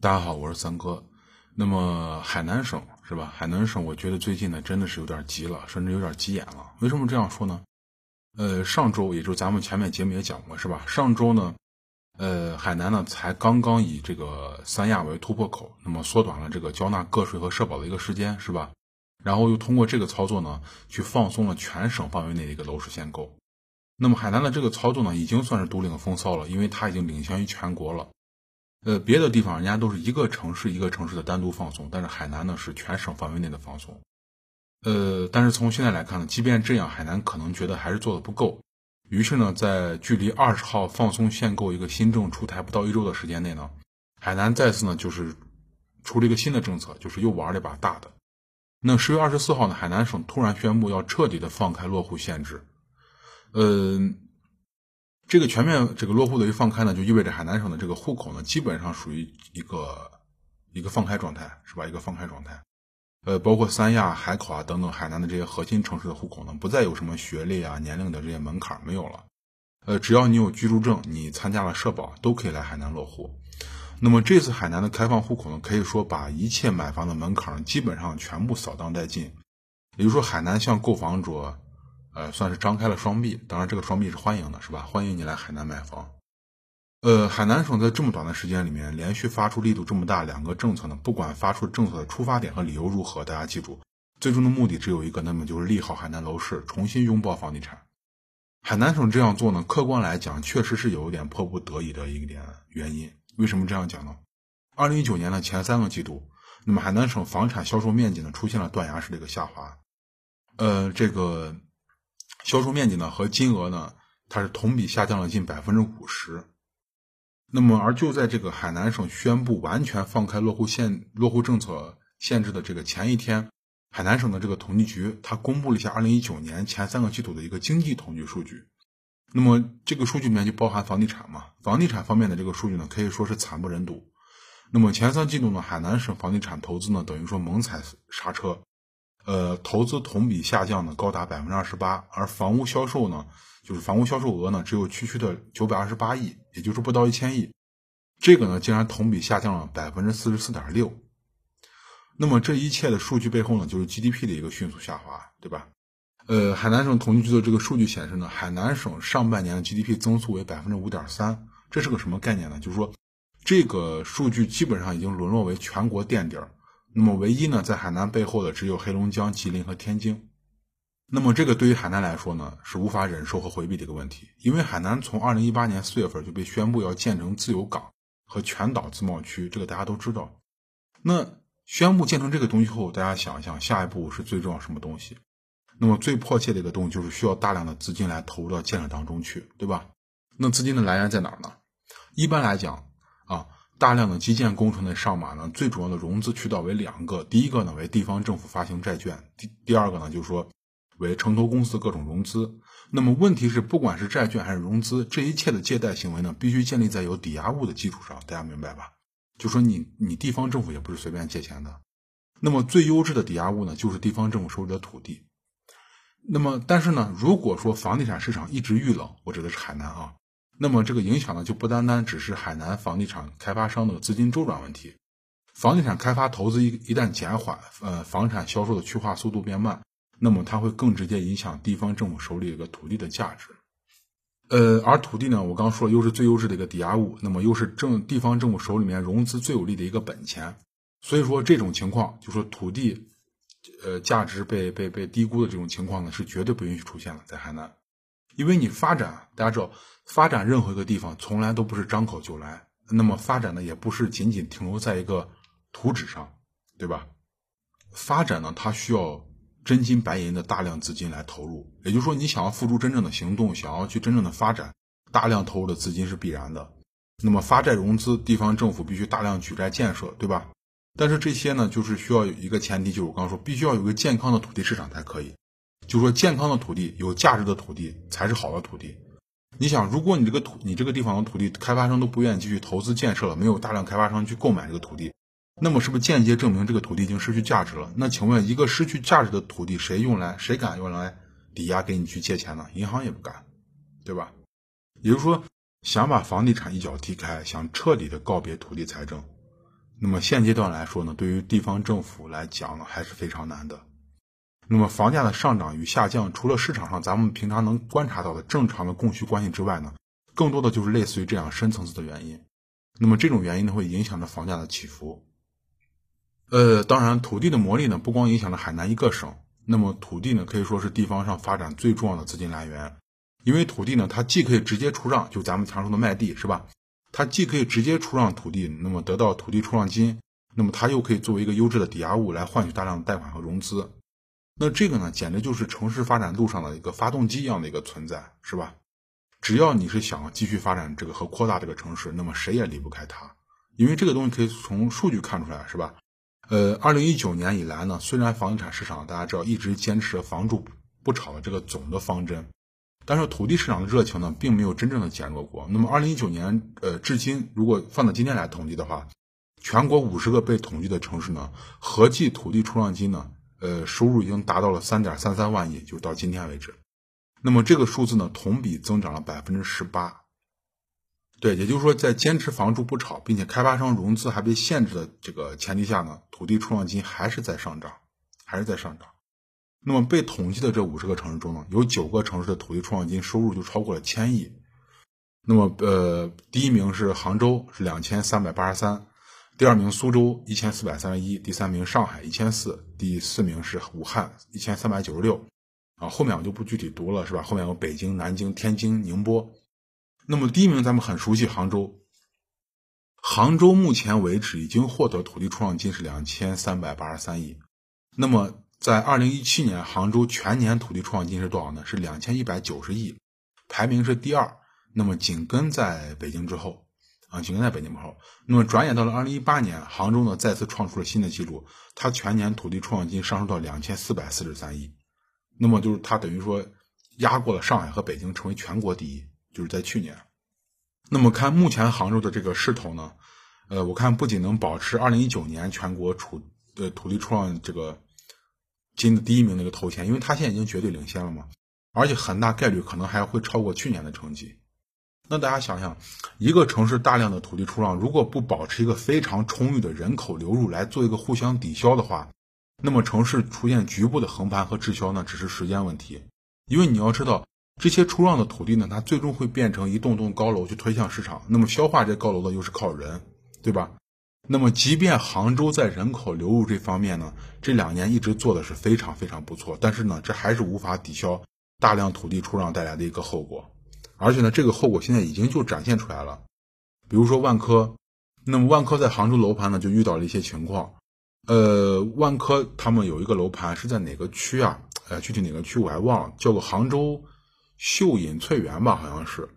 大家好，我是三哥。那么海南省是吧？海南省，我觉得最近呢真的是有点急了，甚至有点急眼了。为什么这样说呢？呃，上周也就是咱们前面节目也讲过是吧？上周呢，呃，海南呢才刚刚以这个三亚为突破口，那么缩短了这个交纳个税和社保的一个时间是吧？然后又通过这个操作呢，去放松了全省范围内的一个楼市限购。那么海南的这个操作呢，已经算是独领风骚了，因为它已经领先于全国了。呃，别的地方人家都是一个城市一个城市的单独放松，但是海南呢是全省范围内的放松。呃，但是从现在来看呢，即便这样，海南可能觉得还是做的不够。于是呢，在距离二十号放松限购一个新政出台不到一周的时间内呢，海南再次呢就是出了一个新的政策，就是又玩了一把大的。那十月二十四号呢，海南省突然宣布要彻底的放开落户限制。嗯。这个全面这个落户的一放开呢，就意味着海南省的这个户口呢，基本上属于一个一个放开状态，是吧？一个放开状态。呃，包括三亚、海口啊等等海南的这些核心城市的户口呢，不再有什么学历啊、年龄的这些门槛没有了。呃，只要你有居住证，你参加了社保，都可以来海南落户。那么这次海南的开放户口呢，可以说把一切买房的门槛基本上全部扫荡殆尽。也就是说，海南向购房者。呃，算是张开了双臂，当然这个双臂是欢迎的，是吧？欢迎你来海南买房。呃，海南省在这么短的时间里面连续发出力度这么大两个政策呢，不管发出政策的出发点和理由如何，大家记住，最终的目的只有一个，那么就是利好海南楼市，重新拥抱房地产。海南省这样做呢，客观来讲确实是有一点迫不得已的一点原因。为什么这样讲呢？二零一九年的前三个季度，那么海南省房产销售面积呢出现了断崖式的一个下滑。呃，这个。销售面积呢和金额呢，它是同比下降了近百分之五十。那么，而就在这个海南省宣布完全放开落户限落户政策限制的这个前一天，海南省的这个统计局它公布了一下二零一九年前三个季度的一个经济统计数据。那么，这个数据里面就包含房地产嘛？房地产方面的这个数据呢，可以说是惨不忍睹。那么前三季度呢，海南省房地产投资呢，等于说猛踩刹车。呃，投资同比下降呢，高达百分之二十八，而房屋销售呢，就是房屋销售额呢，只有区区的九百二十八亿，也就是不到一千亿，这个呢，竟然同比下降了百分之四十四点六。那么这一切的数据背后呢，就是 GDP 的一个迅速下滑，对吧？呃，海南省统计局的这个数据显示呢，海南省上半年的 GDP 增速为百分之五点三，这是个什么概念呢？就是说，这个数据基本上已经沦落为全国垫底儿。那么唯一呢，在海南背后的只有黑龙江、吉林和天津。那么这个对于海南来说呢，是无法忍受和回避的一个问题，因为海南从二零一八年四月份就被宣布要建成自由港和全岛自贸区，这个大家都知道。那宣布建成这个东西后，大家想一想，下一步是最重要什么东西？那么最迫切的一个东西就是需要大量的资金来投入到建设当中去，对吧？那资金的来源在哪儿呢？一般来讲啊。大量的基建工程的上马呢，最主要的融资渠道为两个，第一个呢为地方政府发行债券，第第二个呢就是说为城投公司各种融资。那么问题是，不管是债券还是融资，这一切的借贷行为呢，必须建立在有抵押物的基础上，大家明白吧？就说你你地方政府也不是随便借钱的。那么最优质的抵押物呢，就是地方政府手里的土地。那么但是呢，如果说房地产市场一直遇冷，我指的是海南啊。那么这个影响呢，就不单单只是海南房地产开发商的资金周转问题，房地产开发投资一一旦减缓，呃，房产销售的去化速度变慢，那么它会更直接影响地方政府手里一个土地的价值，呃，而土地呢，我刚说了，又是最优质的一个抵押物，那么又是政地方政府手里面融资最有利的一个本钱，所以说这种情况，就说土地，呃，价值被被被低估的这种情况呢，是绝对不允许出现的，在海南。因为你发展，大家知道，发展任何一个地方从来都不是张口就来。那么发展呢，也不是仅仅停留在一个图纸上，对吧？发展呢，它需要真金白银的大量资金来投入。也就是说，你想要付出真正的行动，想要去真正的发展，大量投入的资金是必然的。那么发债融资，地方政府必须大量举债建设，对吧？但是这些呢，就是需要有一个前提，就是我刚刚说，必须要有一个健康的土地市场才可以。就说健康的土地、有价值的土地才是好的土地。你想，如果你这个土、你这个地方的土地开发商都不愿意继续投资建设了，没有大量开发商去购买这个土地，那么是不是间接证明这个土地已经失去价值了？那请问，一个失去价值的土地，谁用来、谁敢用来抵押给你去借钱呢？银行也不敢，对吧？也就是说，想把房地产一脚踢开，想彻底的告别土地财政，那么现阶段来说呢，对于地方政府来讲呢，还是非常难的。那么房价的上涨与下降，除了市场上咱们平常能观察到的正常的供需关系之外呢，更多的就是类似于这样深层次的原因。那么这种原因呢，会影响着房价的起伏。呃，当然，土地的魔力呢，不光影响了海南一个省，那么土地呢，可以说是地方上发展最重要的资金来源。因为土地呢，它既可以直接出让，就咱们常说的卖地，是吧？它既可以直接出让土地，那么得到土地出让金，那么它又可以作为一个优质的抵押物来换取大量的贷款和融资。那这个呢，简直就是城市发展路上的一个发动机一样的一个存在，是吧？只要你是想继续发展这个和扩大这个城市，那么谁也离不开它，因为这个东西可以从数据看出来，是吧？呃，二零一九年以来呢，虽然房地产市场大家知道一直坚持房住不炒的这个总的方针，但是土地市场的热情呢，并没有真正的减弱过。那么二零一九年呃至今，如果放到今天来统计的话，全国五十个被统计的城市呢，合计土地出让金呢。呃，收入已经达到了三点三三万亿，就到今天为止。那么这个数字呢，同比增长了百分之十八。对，也就是说，在坚持房住不炒，并且开发商融资还被限制的这个前提下呢，土地出让金还是在上涨，还是在上涨。那么被统计的这五十个城市中呢，有九个城市的土地出让金收入就超过了千亿。那么，呃，第一名是杭州，是两千三百八十三。第二名苏州一千四百三十一，第三名上海一千四，第四名是武汉一千三百九十六，啊，后面我就不具体读了，是吧？后面有北京、南京、天津、宁波。那么第一名咱们很熟悉杭州，杭州目前为止已经获得土地出让金是两千三百八十三亿。那么在二零一七年，杭州全年土地出让金是多少呢？是两千一百九十亿，排名是第二，那么紧跟在北京之后。啊，紧跟在北京门后。那么转眼到了二零一八年，杭州呢再次创出了新的纪录，它全年土地出让金上升到两千四百四十三亿。那么就是它等于说压过了上海和北京，成为全国第一。就是在去年。那么看目前杭州的这个势头呢，呃，我看不仅能保持二零一九年全国土呃土地出让这个金的第一名那个头衔，因为它现在已经绝对领先了嘛，而且很大概率可能还会超过去年的成绩。那大家想想，一个城市大量的土地出让，如果不保持一个非常充裕的人口流入来做一个互相抵消的话，那么城市出现局部的横盘和滞销呢，只是时间问题。因为你要知道，这些出让的土地呢，它最终会变成一栋栋高楼去推向市场。那么消化这高楼的又是靠人，对吧？那么即便杭州在人口流入这方面呢，这两年一直做的是非常非常不错，但是呢，这还是无法抵消大量土地出让带来的一个后果。而且呢，这个后果现在已经就展现出来了。比如说万科，那么万科在杭州楼盘呢就遇到了一些情况。呃，万科他们有一个楼盘是在哪个区啊？呃，具体哪个区我还忘了，叫做杭州秀隐翠园吧，好像是。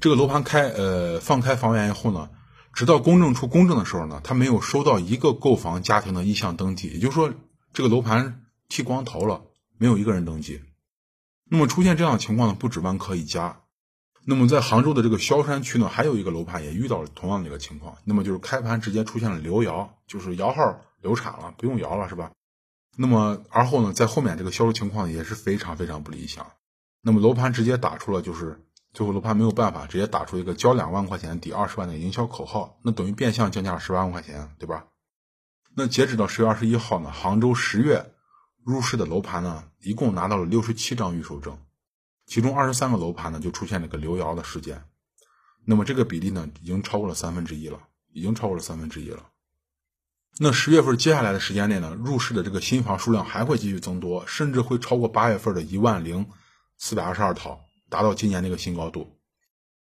这个楼盘开呃放开房源以后呢，直到公证处公证的时候呢，他没有收到一个购房家庭的意向登记，也就是说这个楼盘剃光头了，没有一个人登记。那么出现这样的情况呢，不止万科一家。那么在杭州的这个萧山区呢，还有一个楼盘也遇到了同样的一个情况。那么就是开盘直接出现了流摇，就是摇号流产了，不用摇了，是吧？那么而后呢，在后面这个销售情况也是非常非常不理想。那么楼盘直接打出了，就是最后楼盘没有办法，直接打出一个交两万块钱抵二十万的营销口号，那等于变相降价了十八万块钱，对吧？那截止到十月二十一号呢，杭州十月入市的楼盘呢，一共拿到了六十七张预售证。其中二十三个楼盘呢，就出现了个流摇的事件，那么这个比例呢，已经超过了三分之一了，已经超过了三分之一了。那十月份接下来的时间内呢，入市的这个新房数量还会继续增多，甚至会超过八月份的一万零四百二十二套，达到今年的一个新高度。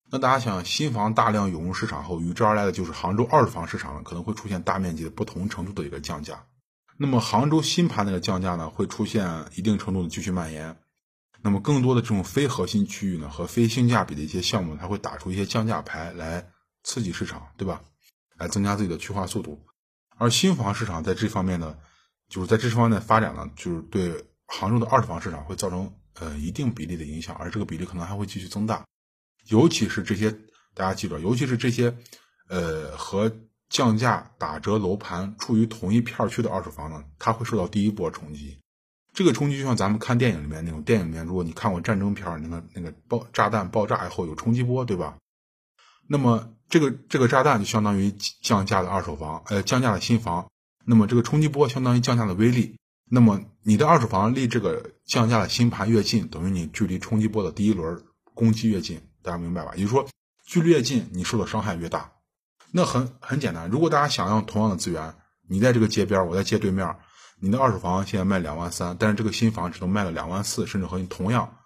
那大家想，新房大量涌入市场后，与之而来的就是杭州二手房市场可能会出现大面积的不同程度的一个降价。那么杭州新盘那个降价呢，会出现一定程度的继续蔓延。那么更多的这种非核心区域呢，和非性价比的一些项目，它会打出一些降价牌来刺激市场，对吧？来增加自己的去化速度。而新房市场在这方面呢，就是在这方面的发展呢，就是对杭州的二手房市场会造成呃一定比例的影响，而这个比例可能还会继续增大。尤其是这些大家记住，尤其是这些呃和降价打折楼盘处于同一片区的二手房呢，它会受到第一波冲击。这个冲击就像咱们看电影里面那种电影里面，如果你看过战争片那个那个爆炸弹爆炸以后有冲击波，对吧？那么这个这个炸弹就相当于降价的二手房，呃，降价的新房。那么这个冲击波相当于降价的威力。那么你的二手房离这个降价的新盘越近，等于你距离冲击波的第一轮攻击越近。大家明白吧？也就是说，距离越近，你受的伤害越大。那很很简单，如果大家想要同样的资源，你在这个街边，我在街对面，你的二手房现在卖两万三，但是这个新房只能卖了两万四，甚至和你同样。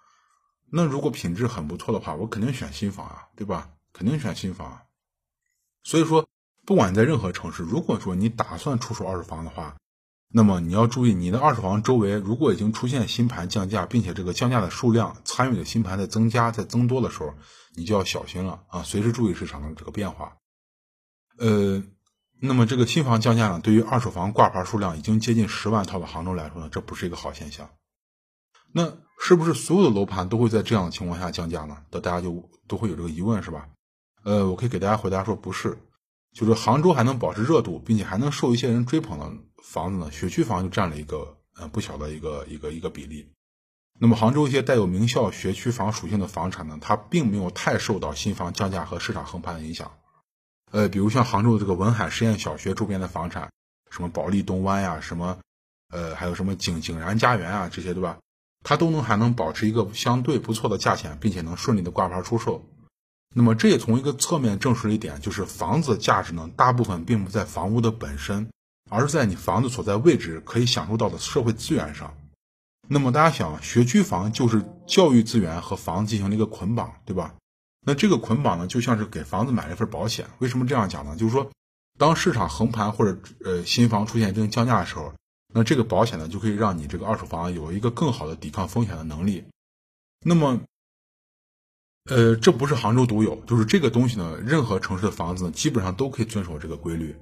那如果品质很不错的话，我肯定选新房啊，对吧？肯定选新房。所以说，不管在任何城市，如果说你打算出手二手房的话，那么你要注意，你的二手房周围如果已经出现新盘降价，并且这个降价的数量参与的新盘在增加、在增多的时候，你就要小心了啊！随时注意市场的这个变化。呃，那么这个新房降价呢，对于二手房挂牌数量已经接近十万套的杭州来说呢，这不是一个好现象。那是不是所有的楼盘都会在这样的情况下降价呢？那大家就都会有这个疑问，是吧？呃，我可以给大家回答说，不是，就是杭州还能保持热度，并且还能受一些人追捧的房子呢，学区房就占了一个呃不小的一个一个一个比例。那么杭州一些带有名校学区房属性的房产呢，它并没有太受到新房降价和市场横盘的影响。呃，比如像杭州的这个文海实验小学周边的房产，什么保利东湾呀，什么呃还有什么景景然家园啊这些，对吧？它都能还能保持一个相对不错的价钱，并且能顺利的挂牌出售。那么这也从一个侧面证实了一点，就是房子价值呢，大部分并不在房屋的本身，而是在你房子所在位置可以享受到的社会资源上。那么大家想，学区房就是教育资源和房子进行了一个捆绑，对吧？那这个捆绑呢，就像是给房子买了一份保险。为什么这样讲呢？就是说，当市场横盘或者呃新房出现一定降价的时候，那这个保险呢，就可以让你这个二手房有一个更好的抵抗风险的能力。那么。呃，这不是杭州独有，就是这个东西呢，任何城市的房子，基本上都可以遵守这个规律。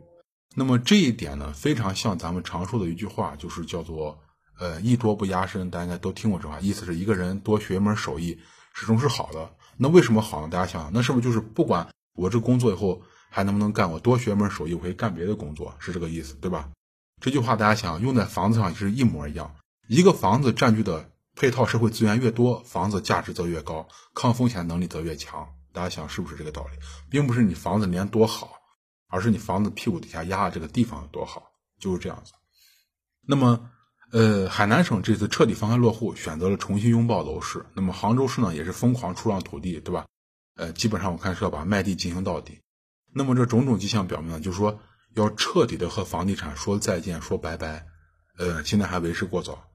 那么这一点呢，非常像咱们常说的一句话，就是叫做“呃，艺多不压身”。大家应该都听过这话，意思是一个人多学一门手艺，始终是好的。那为什么好呢？大家想想，那是不是就是不管我这工作以后还能不能干，我多学门手艺，我可以干别的工作，是这个意思，对吧？这句话大家想用在房子上，是一模一样。一个房子占据的。配套社会资源越多，房子价值则越高，抗风险能力则越强。大家想是不是这个道理？并不是你房子连多好，而是你房子屁股底下压的这个地方有多好，就是这样子。那么，呃，海南省这次彻底放开落户，选择了重新拥抱楼市。那么杭州市呢，也是疯狂出让土地，对吧？呃，基本上我看是要把卖地进行到底。那么这种种迹象表明呢，就是说要彻底的和房地产说再见，说拜拜。呃，现在还为时过早。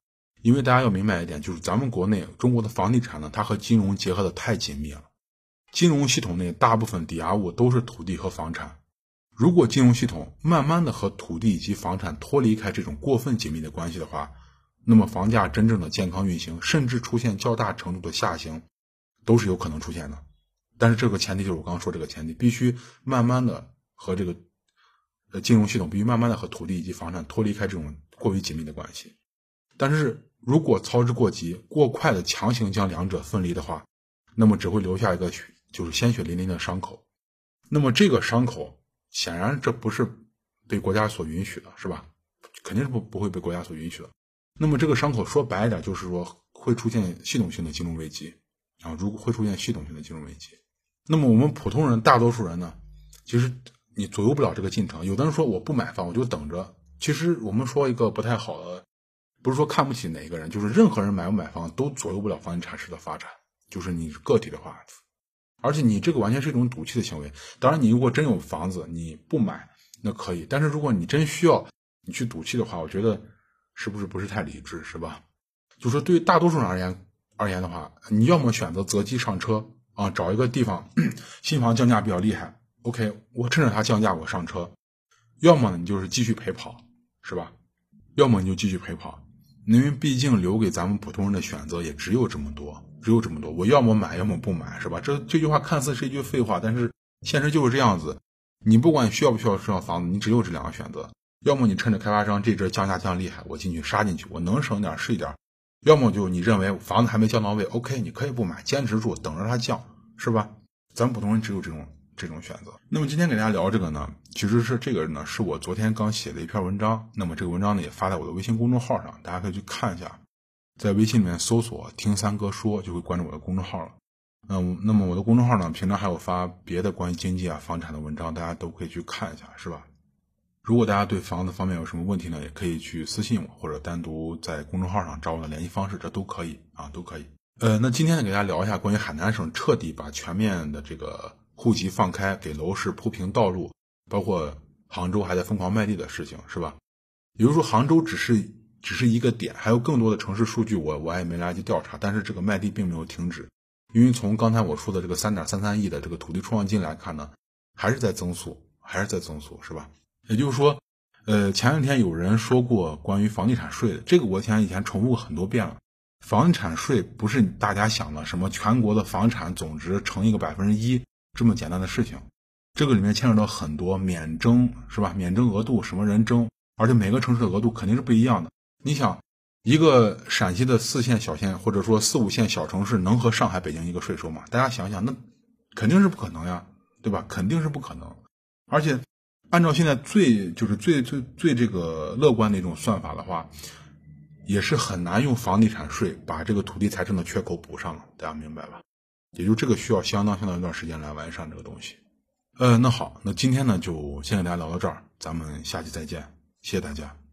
因为大家要明白一点，就是咱们国内中国的房地产呢，它和金融结合的太紧密了。金融系统内大部分抵押物都是土地和房产。如果金融系统慢慢的和土地以及房产脱离开这种过分紧密的关系的话，那么房价真正的健康运行，甚至出现较大程度的下行，都是有可能出现的。但是这个前提就是我刚刚说这个前提，必须慢慢的和这个呃金融系统必须慢慢的和土地以及房产脱离开这种过于紧密的关系。但是。如果操之过急、过快的强行将两者分离的话，那么只会留下一个就是鲜血淋淋的伤口。那么这个伤口显然这不是被国家所允许的，是吧？肯定是不不会被国家所允许的。那么这个伤口说白一点，就是说会出现系统性的金融危机啊！如果会出现系统性的金融危机，那么我们普通人、大多数人呢，其实你左右不了这个进程。有的人说我不买房，我就等着。其实我们说一个不太好的。不是说看不起哪一个人，就是任何人买不买房都左右不了房地产市的发展。就是你个体的话，而且你这个完全是一种赌气的行为。当然，你如果真有房子，你不买那可以。但是如果你真需要你去赌气的话，我觉得是不是不是太理智，是吧？就说对于大多数人而言而言的话，你要么选择择机上车啊，找一个地方新房降价比较厉害，OK，我趁着它降价我上车；要么呢，你就是继续陪跑，是吧？要么你就继续陪跑。因为毕竟留给咱们普通人的选择也只有这么多，只有这么多。我要么买，要么不买，是吧？这这句话看似是一句废话，但是现实就是这样子。你不管需要不需要这套房子，你只有这两个选择：要么你趁着开发商这阵降价降厉害，我进去杀进去，我能省点是一点；要么就你认为房子还没降到位，OK，你可以不买，坚持住，等着它降，是吧？咱们普通人只有这种。这种选择。那么今天给大家聊这个呢，其实是这个呢，是我昨天刚写的一篇文章。那么这个文章呢，也发在我的微信公众号上，大家可以去看一下。在微信里面搜索“听三哥说”，就会关注我的公众号了。嗯，那么我的公众号呢，平常还有发别的关于经济啊、房产的文章，大家都可以去看一下，是吧？如果大家对房子方面有什么问题呢，也可以去私信我，或者单独在公众号上找我的联系方式，这都可以啊，都可以。呃，那今天呢，给大家聊一下关于海南省彻底把全面的这个户籍放开，给楼市铺平道路，包括杭州还在疯狂卖地的事情，是吧？也就是说，杭州只是只是一个点，还有更多的城市数据，我我也没来得及调查，但是这个卖地并没有停止。因为从刚才我说的这个三点三三亿的这个土地出让金来看呢，还是在增速，还是在增速，是吧？也就是说，呃，前两天有人说过关于房地产税的，这个我前以前重复很多遍了。房产税不是大家想的什么全国的房产总值乘一个百分之一这么简单的事情，这个里面牵扯到很多免征，是吧？免征额度什么人征，而且每个城市的额度肯定是不一样的。你想。一个陕西的四线小县，或者说四五线小城市，能和上海、北京一个税收吗？大家想想，那肯定是不可能呀，对吧？肯定是不可能。而且，按照现在最就是最最最这个乐观的一种算法的话，也是很难用房地产税把这个土地财政的缺口补上了。大家明白吧？也就这个需要相当相当一段时间来完善这个东西。呃，那好，那今天呢就先给大家聊到这儿，咱们下期再见，谢谢大家。